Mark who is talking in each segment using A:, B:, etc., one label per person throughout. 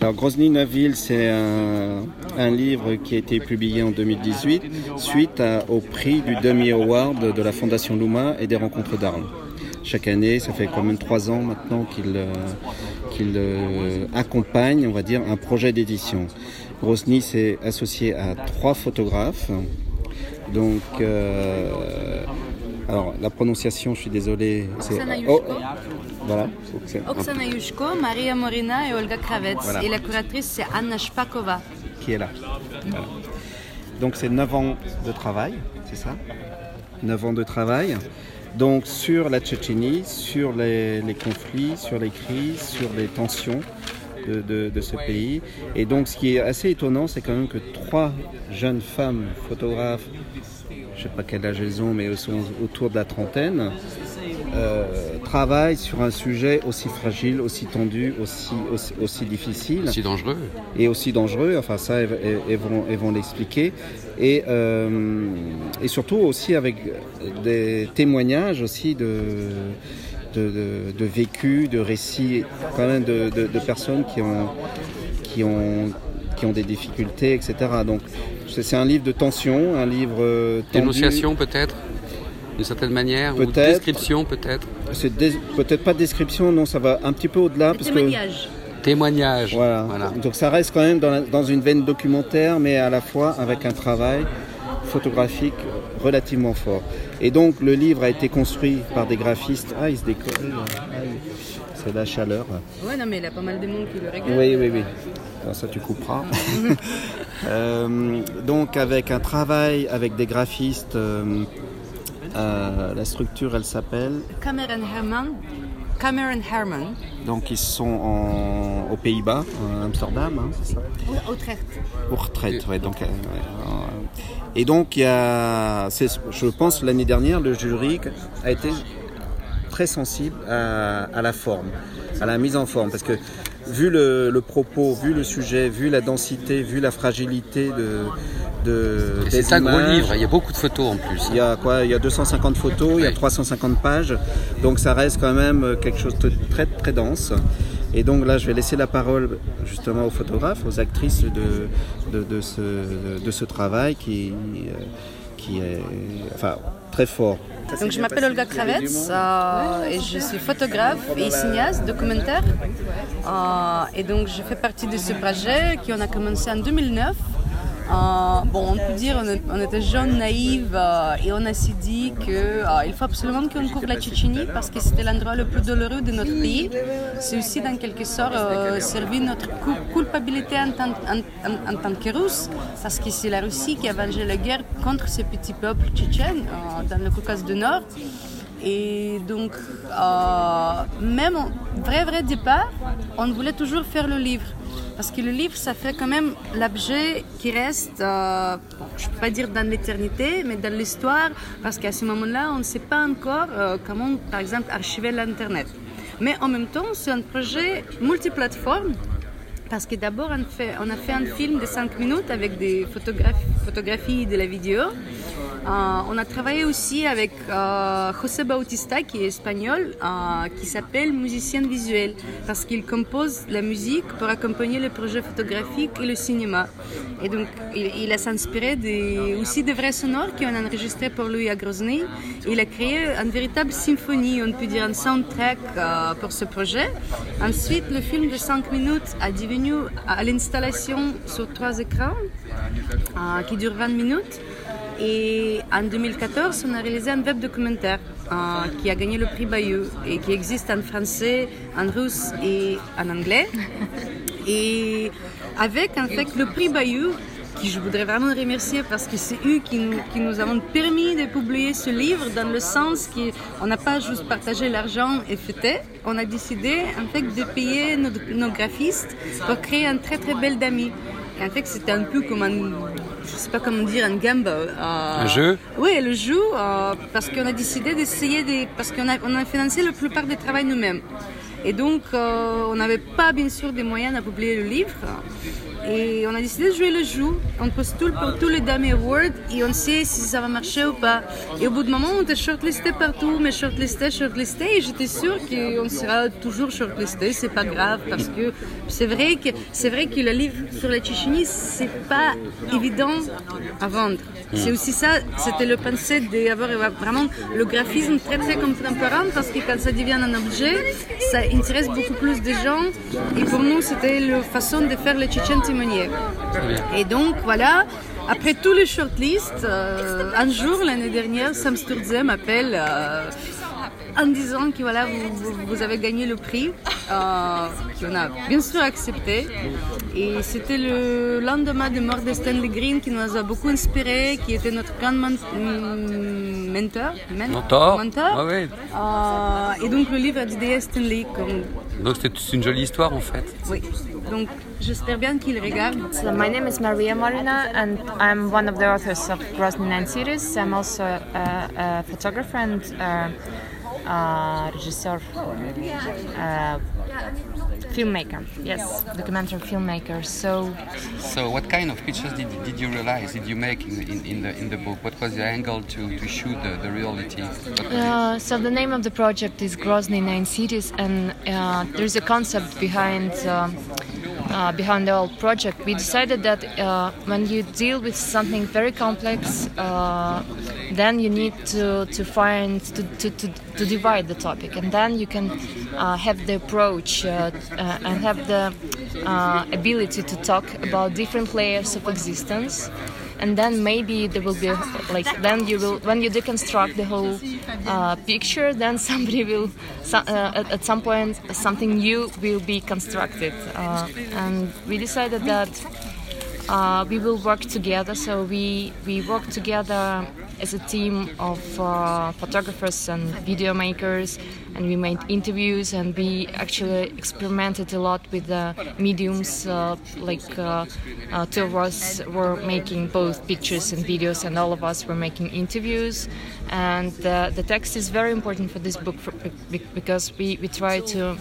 A: Alors Grozny Neuville, c'est un, un livre qui a été publié en 2018 suite à- au prix du Demi Award de la Fondation Luma et des Rencontres d'Arles. Chaque année, ça fait quand même trois ans maintenant qu'il euh, euh, accompagne, on va dire, un projet d'édition. Grozny s'est associé à trois photographes. Donc, euh, alors la prononciation, je suis désolé. c'est- Oh. Voilà.
B: Oksana Yushko, Maria Morina et Olga Kravets.
A: Voilà.
B: Et la curatrice, c'est Anna Shpakova.
A: qui est là. Voilà. Donc c'est 9 ans de travail, c'est ça? 9 ans de travail. Donc sur la Tchétchénie, sur les, les conflits, sur les crises, sur les tensions de, de- de ce pays. Et donc ce qui est assez étonnant, c'est quand même que trois jeunes femmes photographes, je ne sais pas quel âge elles ont, mais elles sont autour de la trentaine, euh, travaillent sur un sujet aussi fragile, aussi tendu, aussi, aussi, aussi difficile
C: Si dangereux.
A: et aussi dangereux. Enfin, ça, elles, elles- vont, elles vont l'expliquer. Et, euh, et surtout aussi avec des témoignages aussi de, de, de, de vécu, de récits, quand même de, de, de personnes qui ont, qui, ont, qui ont des difficultés, etc. Donc, c'est un livre de tension, un livre euh, tendu.
C: Dénonciation peut-être? D'une certaine manière Ou
A: Peut-être.
C: description peut-être
A: C'est peut-être pas de description, non, ça va un petit peu au-delà. parce que
B: Témoignage.
C: Témoignage.
A: Voilà. Donc ça reste quand même dans, la- dans une veine documentaire, mais à la fois avec un travail photographique relativement fort. Et donc le livre a été construit par des graphistes. Ah, il se décolle. Aïe. C'est la chaleur.
B: Ouais, non, mais il a pas mal de monde qui le regarde.
A: Oui, oui, oui. Alors, ça, tu couperas. Euh, donc, avec un travail avec des graphistes, euh, euh, la structure, elle s'appelle.
B: Cameron Herman. Cameron Herman.
A: Donc, ils sont en- aux Pays-Bas, à Amsterdam, hein, c'est ça
B: Utrecht.
A: Aux retraites, ouais, donc, euh, ouais, euh, et donc, il y a, je pense, l'année dernière, le jury a été très sensible à, à la forme, à la mise en forme, parce que vu le, le propos, vu le sujet, vu la densité, vu la fragilité de, de
C: C'est un gros livre, il y a beaucoup de photos en plus.
A: il y a quoi? Il y a 250 photos, il y a
C: Ouais.
A: 350 pages, donc ça reste quand même quelque chose de très très dense. Et donc là, je vais laisser la parole justement aux photographes, aux actrices de, de, de ce, de ce travail qui, euh, qui est enfin, très fort.
B: Donc je m'appelle Olga Kravets euh, et je suis photographe et cinéaste documentaire. Euh, et donc je fais partie de ce projet qui on a commencé en 2009. Euh, bon, on peut dire on, était jeunes, naïfs euh, et on a s'est dit qu'il faut absolument qu'on couvre la Tchétchénie parce que c'était l'endroit le plus douloureux de notre pays. C'est aussi dans quelque sorte euh, servi notre culpabilité en tant, que Russe parce que c'est la Russie qui a vengé la guerre contre ces petits peuples tchétchènes euh, dans le Caucase du Nord. Et donc, euh, même vrai, vrai départ, on voulait toujours faire le livre. Parce que le livre, ça fait quand même l'objet qui reste, euh, je ne peux pas dire dans l'éternité, mais dans l'histoire, parce qu'à ce moment-là, on ne sait pas encore euh, comment, par exemple, archiver l'Internet. Mais en même temps, c'est un projet multiplateforme parce que d'abord, on, a fait un film de 5 minutes avec des photographies de la vidéo. Euh, on a travaillé aussi avec euh, José Bautista, qui est espagnol, euh, qui s'appelle musicien visuel, parce qu'il compose la musique pour accompagner les projets photographiques et le cinéma. Et donc, il, a s'inspiré aussi des vrais sonores qu'on a enregistrés pour lui à Grozny. Il a créé une véritable symphonie, on peut dire un soundtrack pour ce projet. Ensuite, le film de 5 minutes a devenu à l'installation sur trois écrans qui dure 20 minutes. Et en 2014, on a réalisé un web documentaire euh, qui a gagné le prix Bayeux et qui existe en français, en russe et en anglais. Et avec en fait le prix Bayeux, qui je voudrais vraiment remercier parce que c'est eux qui nous, qui nous avons permis de publier ce livre dans le sens qu'on n'a pas juste partagé l'argent et fêté, on a décidé en fait de payer nos, nos graphistes pour créer un très très bel ami. Et en fait, c'était un peu comme un, je sais pas comment dire, un gamble. euh,
C: Un jeu
B: Oui, le jeu, euh, parce qu'on a décidé d'essayer de, parce qu'on a, on a financé la plupart des travaux nous-mêmes. Et donc, euh, on n'avait pas bien sûr des moyens à publier le livre. Et on a décidé de jouer le jeu. On postule pour tous les Dummy Awards et on sait si ça va marcher ou pas. Et au bout de moment, on était shortlisté partout, mais shortlisté, shortlisté. Et j'étais sûre qu'on sera toujours shortlisté. C'est pas grave parce que c'est vrai que c'est vrai que le livre sur la Tchétchénie, c'est pas évident à vendre. C'est aussi ça, c'était le pensée d'avoir vraiment le graphisme très très contemporain parce que quand ça devient un objet, ça intéresse beaucoup plus de gens. Et pour nous, c'était la façon de faire le Tchétchène Et donc voilà, après tous les shortlists, euh, un jour l'année dernière, Sam Sturze m'appelle. Euh, en disant que voilà, vous, vous, avez gagné le prix, euh, qu'on a bien sûr accepté. Et c'était le lendemain de mort de Stanley Green qui nous a beaucoup inspiré, qui était notre grand mentor.
C: mentor. mentor. Ah oui.
B: euh, et donc le livre a dédié Stanley. Comme...
C: Donc c'est une jolie histoire en fait.
B: Oui. Donc j'espère bien qu'il regarde.
D: So my name is Maria Marina and I'm one of the authors of Grozny Nine Series. I'm also a, a photographer and uh, uh, regisseur, uh, filmmaker. Yes, documentary filmmaker. So,
C: so what kind of pictures did, did you realize? Did you make in, in, in the in the book? What was the angle to, to shoot the, the reality?
D: Uh, so the name of the project is Grozny Nine Cities, and uh, there's a concept behind. Uh, uh, behind the whole project, we decided that uh, when you deal with something very complex, uh, then you need to, to find to, to, to, to, divide the topic, and then you can uh, have the approach uh, uh, and have the ability to talk about different layers of existence and then maybe there will be like then you will when you deconstruct the whole uh, picture then somebody will uh, at, at, some point something new will be constructed. Uh, and we decided that uh, we will work together. So we we work together as a team of uh, photographers and video makers and we made interviews and we actually experimented a lot with the mediums uh, like uh, uh two of us were making both pictures and videos and all of us were making interviews. And the text is very important for this book for, because we, we try to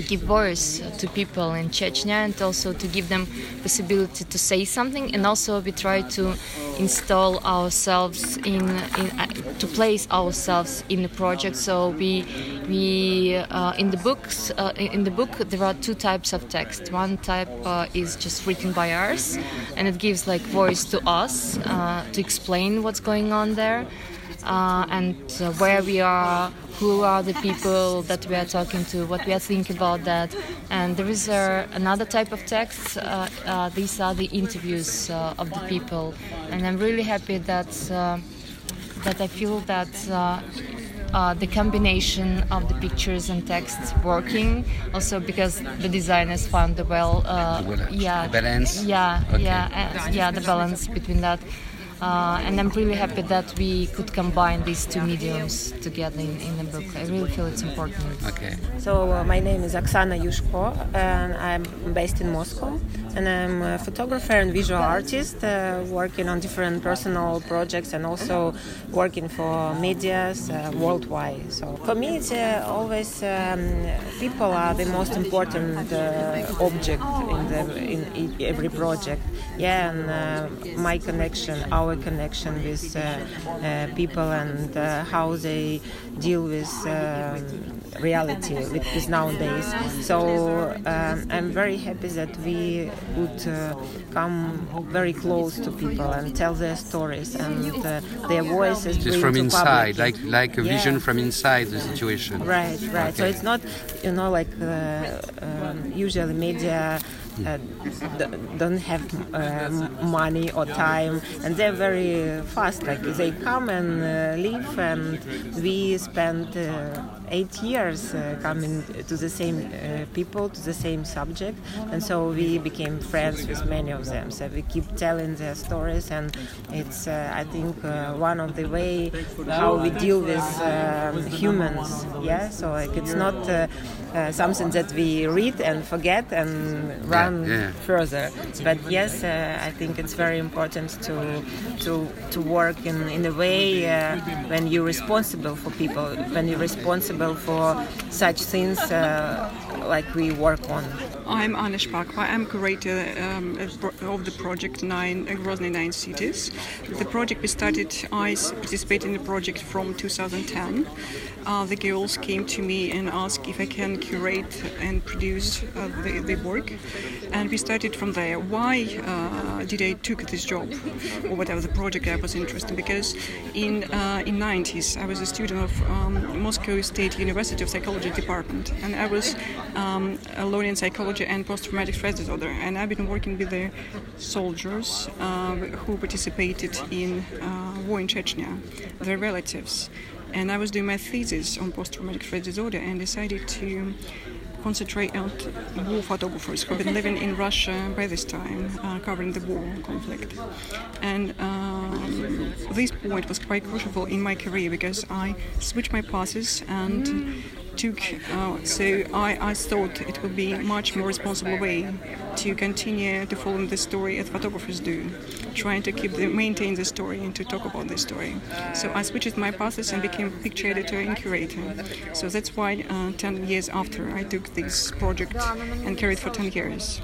D: to give voice to people in Chechnya and also to give them possibility to say something. And also we try to install ourselves in, in uh, to place ourselves in the project. So we we uh, in the books uh, in the book there are two types of text. One type uh, is just written by us and it gives like voice to us uh, to explain what's going on there uh, and uh, where we are, who are the people that we are talking to, what we are thinking about that. And there is uh, another type of text. Uh, uh, these are the interviews uh, of the people, and I'm really happy that that I feel that. Uh, the combination of the pictures and text working also because the designers found the well uh,
C: yeah the balance
D: yeah okay. yeah uh, yeah the balance between that uh, and I'm really happy that we could combine these two mediums together in, in the book. I really feel it's important.
C: Okay.
E: So uh, my name is Oksana Yushko, and I'm based in Moscow, and I'm a photographer and visual artist, uh, working on different personal projects and also working for medias uh, worldwide. So for me, it's uh, always um, people are the most important uh, object in the in every project. Yeah, and my connection, our connection with uh, uh, people and uh, how they deal with um, reality with, with, nowadays. So um, I'm very happy that we would come very close to people and tell their stories and their voices.
C: Just from inside, like like a yeah. vision from inside the situation.
E: Right, right. Okay. So it's not, you know, like uh, um, usually media uh, don't have uh, money or time, and they're very fast. Like they come and uh, leave, and we spend uh, eight years uh, coming to the same uh, people, to the same subject, and so we became friends with many of them. So we keep telling their stories, and it's I think one of the way how we deal with um, humans. Yeah, so like it's not uh, something that we read and forget and run
C: Yeah, yeah.
E: further. But yes, uh, I think it's very important to to to work in, in a way uh, when you're responsible for people, when you're responsible for such things uh, like we work on.
F: I'm Anna Shpakova. I'm curator um, of the project Nine uh, Grozny Nine Cities. The project we started. I participated in the project from 2010. Uh, the girls came to me and asked if I can curate and produce uh, the, the work, and we started from there. Why uh, did I took this job or whatever the project I was interested? in? Because in uh, in 90s I was a student of um, Moscow State University of Psychology department, and I was um, a psychology and post-traumatic stress disorder, and I've been working with the soldiers uh, who participated in uh, war in Chechnya, their relatives, and I was doing my thesis on post-traumatic stress disorder, and decided to concentrate on war photographers who've been living in Russia by this time, uh, covering the war conflict. And um, this point was quite crucial in my career because I switched my passes and took. Uh, so I, I thought it would be much more responsible way to continue to follow the story as photographers do, trying to keep the maintain the story and to talk about the story. So I switched my passes and became picture editor and curator. So that's why uh, 10 years after I took this project and carried for 10 years.